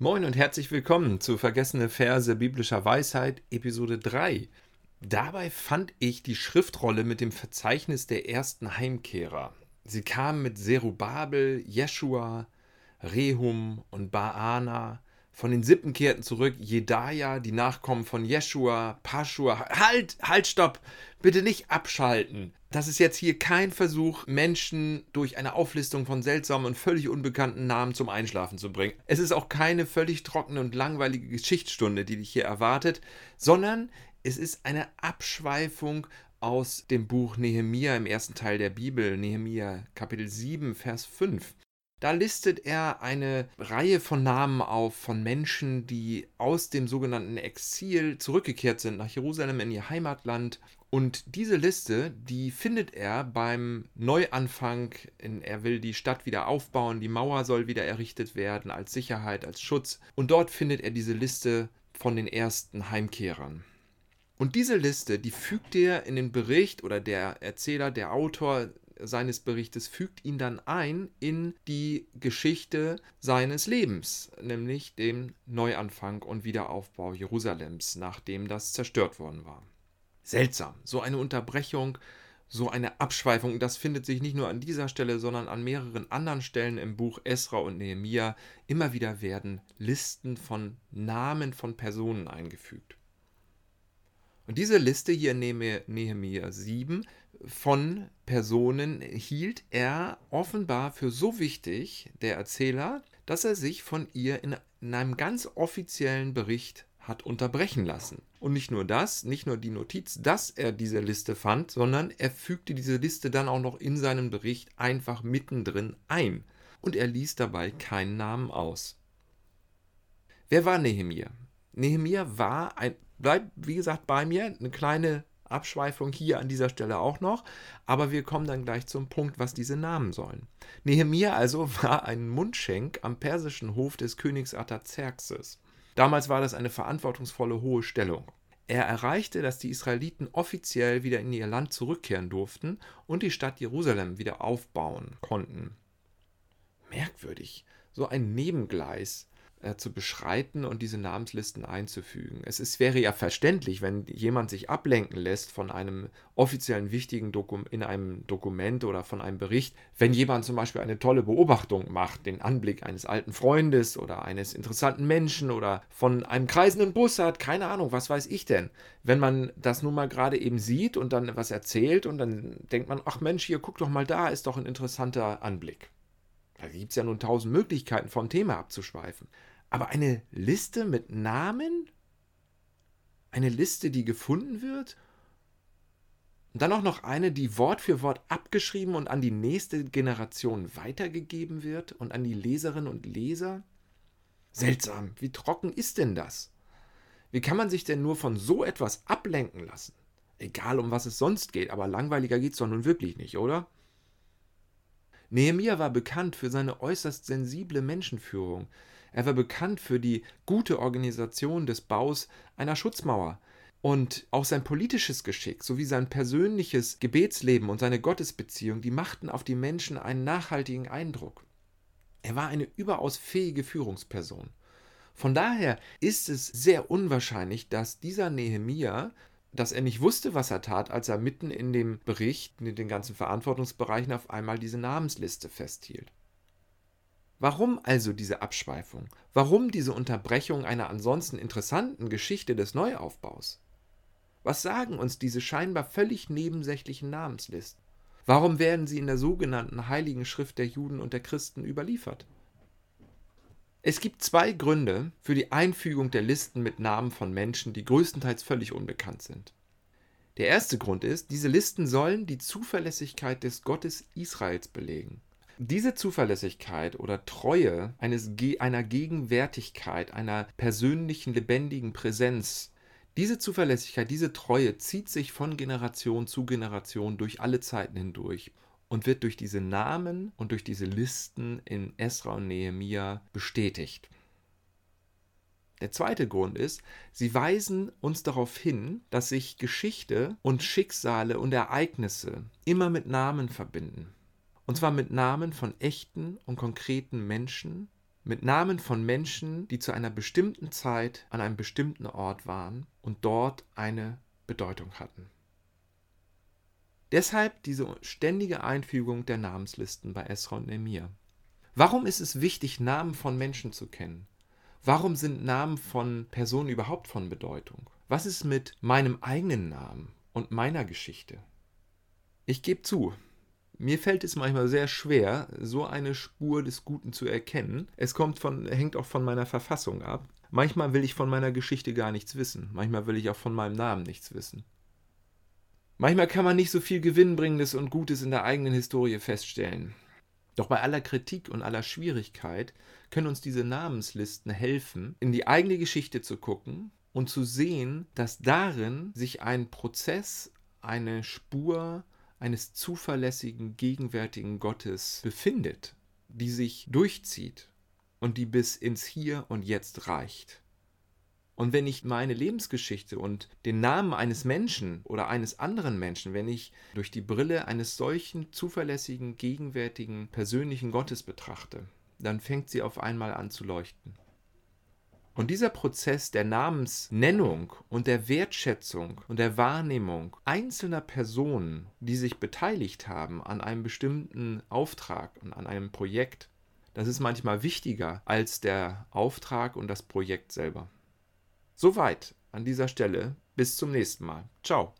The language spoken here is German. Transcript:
Moin und herzlich willkommen zu Vergessene Verse biblischer Weisheit, Episode 3. Dabei fand ich die Schriftrolle mit dem Verzeichnis der ersten Heimkehrer. Sie kamen mit Zerubabel, Jeschua, Rehum und Baana. Von den Sippen kehrten zurück Jedaja, die Nachkommen von Jeschua, Paschua. Halt, halt, stopp! Bitte nicht abschalten. Das ist jetzt hier kein Versuch, Menschen durch eine Auflistung von seltsamen und völlig unbekannten Namen zum Einschlafen zu bringen. Es ist auch keine völlig trockene und langweilige Geschichtsstunde, die dich hier erwartet, sondern es ist eine Abschweifung aus dem Buch Nehemia im ersten Teil der Bibel, Nehemia Kapitel 7, Vers 5. Da listet er eine Reihe von Namen auf von Menschen, die aus dem sogenannten Exil zurückgekehrt sind nach Jerusalem in ihr Heimatland und diese Liste, die findet er beim Neuanfang. Er will die Stadt wieder aufbauen, die Mauer soll wieder errichtet werden als Sicherheit, als Schutz. Und dort findet er diese Liste von den ersten Heimkehrern. Und diese Liste, die fügt er in den Bericht oder der Erzähler, der Autor seines Berichtes fügt ihn dann ein in die Geschichte seines Lebens, nämlich dem Neuanfang und Wiederaufbau Jerusalems, nachdem das zerstört worden war. Seltsam. So eine Unterbrechung, so eine Abschweifung, das findet sich nicht nur an dieser Stelle, sondern an mehreren anderen Stellen im Buch Esra und Nehemia. Immer wieder werden Listen von Namen von Personen eingefügt. Und diese Liste hier in Nehemia 7 von Personen hielt er offenbar für so wichtig, der Erzähler, dass er sich von ihr in, in einem ganz offiziellen Bericht hat unterbrechen lassen. Und nicht nur das, nicht nur die Notiz, dass er diese Liste fand, sondern er fügte diese Liste dann auch noch in seinen Bericht einfach mittendrin ein. Und er ließ dabei keinen Namen aus. Wer war Nehemia? Nehemia war ein, bleibt wie gesagt bei mir, eine kleine Abschweifung hier an dieser Stelle auch noch, aber wir kommen dann gleich zum Punkt, was diese Namen sollen. Nehemia also war ein Mundschenk am persischen Hof des Königs Artaxerxes. Damals war das eine verantwortungsvolle hohe Stellung. Er erreichte, dass die Israeliten offiziell wieder in ihr Land zurückkehren durften und die Stadt Jerusalem wieder aufbauen konnten. Merkwürdig, so ein Nebengleis äh, zu beschreiten und diese Namenslisten einzufügen. Es ist, wäre ja verständlich, wenn jemand sich ablenken lässt von einem offiziellen wichtigen Dokument in einem Dokument oder von einem Bericht, wenn jemand zum Beispiel eine tolle Beobachtung macht, den Anblick eines alten Freundes oder eines interessanten Menschen oder von einem kreisenden Bus hat, keine Ahnung, was weiß ich denn. Wenn man das nun mal gerade eben sieht und dann was erzählt und dann denkt man, ach Mensch, hier guck doch mal da, ist doch ein interessanter Anblick. Da gibt es ja nun tausend Möglichkeiten, vom Thema abzuschweifen. Aber eine Liste mit Namen? Eine Liste, die gefunden wird? Und dann auch noch eine, die Wort für Wort abgeschrieben und an die nächste Generation weitergegeben wird und an die Leserinnen und Leser? Seltsam, wie trocken ist denn das? Wie kann man sich denn nur von so etwas ablenken lassen? Egal um was es sonst geht, aber langweiliger geht es doch nun wirklich nicht, oder? Nehemia war bekannt für seine äußerst sensible Menschenführung, er war bekannt für die gute Organisation des Baus einer Schutzmauer. Und auch sein politisches Geschick sowie sein persönliches Gebetsleben und seine Gottesbeziehung, die machten auf die Menschen einen nachhaltigen Eindruck. Er war eine überaus fähige Führungsperson. Von daher ist es sehr unwahrscheinlich, dass dieser Nehemia, dass er nicht wusste, was er tat, als er mitten in dem Bericht, in den ganzen Verantwortungsbereichen auf einmal diese Namensliste festhielt. Warum also diese Abschweifung? Warum diese Unterbrechung einer ansonsten interessanten Geschichte des Neuaufbaus? Was sagen uns diese scheinbar völlig nebensächlichen Namenslisten? Warum werden sie in der sogenannten Heiligen Schrift der Juden und der Christen überliefert? Es gibt zwei Gründe für die Einfügung der Listen mit Namen von Menschen, die größtenteils völlig unbekannt sind. Der erste Grund ist, diese Listen sollen die Zuverlässigkeit des Gottes Israels belegen. Diese Zuverlässigkeit oder Treue eines, einer Gegenwärtigkeit, einer persönlichen, lebendigen Präsenz, diese Zuverlässigkeit, diese Treue zieht sich von Generation zu Generation durch alle Zeiten hindurch und wird durch diese Namen und durch diese Listen in Esra und Nehemia bestätigt. Der zweite Grund ist, sie weisen uns darauf hin, dass sich Geschichte und Schicksale und Ereignisse immer mit Namen verbinden. Und zwar mit Namen von echten und konkreten Menschen, mit Namen von Menschen, die zu einer bestimmten Zeit an einem bestimmten Ort waren und dort eine Bedeutung hatten. Deshalb diese ständige Einfügung der Namenslisten bei Esra und Nehemiah. Warum ist es wichtig, Namen von Menschen zu kennen? Warum sind Namen von Personen überhaupt von Bedeutung? Was ist mit meinem eigenen Namen und meiner Geschichte? Ich gebe zu, mir fällt es manchmal sehr schwer, so eine Spur des Guten zu erkennen. Es kommt von, hängt auch von meiner Verfassung ab. Manchmal will ich von meiner Geschichte gar nichts wissen. Manchmal will ich auch von meinem Namen nichts wissen. Manchmal kann man nicht so viel Gewinnbringendes und Gutes in der eigenen Historie feststellen. Doch bei aller Kritik und aller Schwierigkeit können uns diese Namenslisten helfen, in die eigene Geschichte zu gucken und zu sehen, dass darin sich ein Prozess, eine Spur eines zuverlässigen, gegenwärtigen Gottes befindet, die sich durchzieht und die bis ins Hier und Jetzt reicht. Und wenn ich meine Lebensgeschichte und den Namen eines Menschen oder eines anderen Menschen, wenn ich durch die Brille eines solchen zuverlässigen, gegenwärtigen, persönlichen Gottes betrachte, dann fängt sie auf einmal an zu leuchten. Und dieser Prozess der Namensnennung und der Wertschätzung und der Wahrnehmung einzelner Personen, die sich beteiligt haben an einem bestimmten Auftrag und an einem Projekt, das ist manchmal wichtiger als der Auftrag und das Projekt selber. Soweit an dieser Stelle. Bis zum nächsten Mal. Ciao.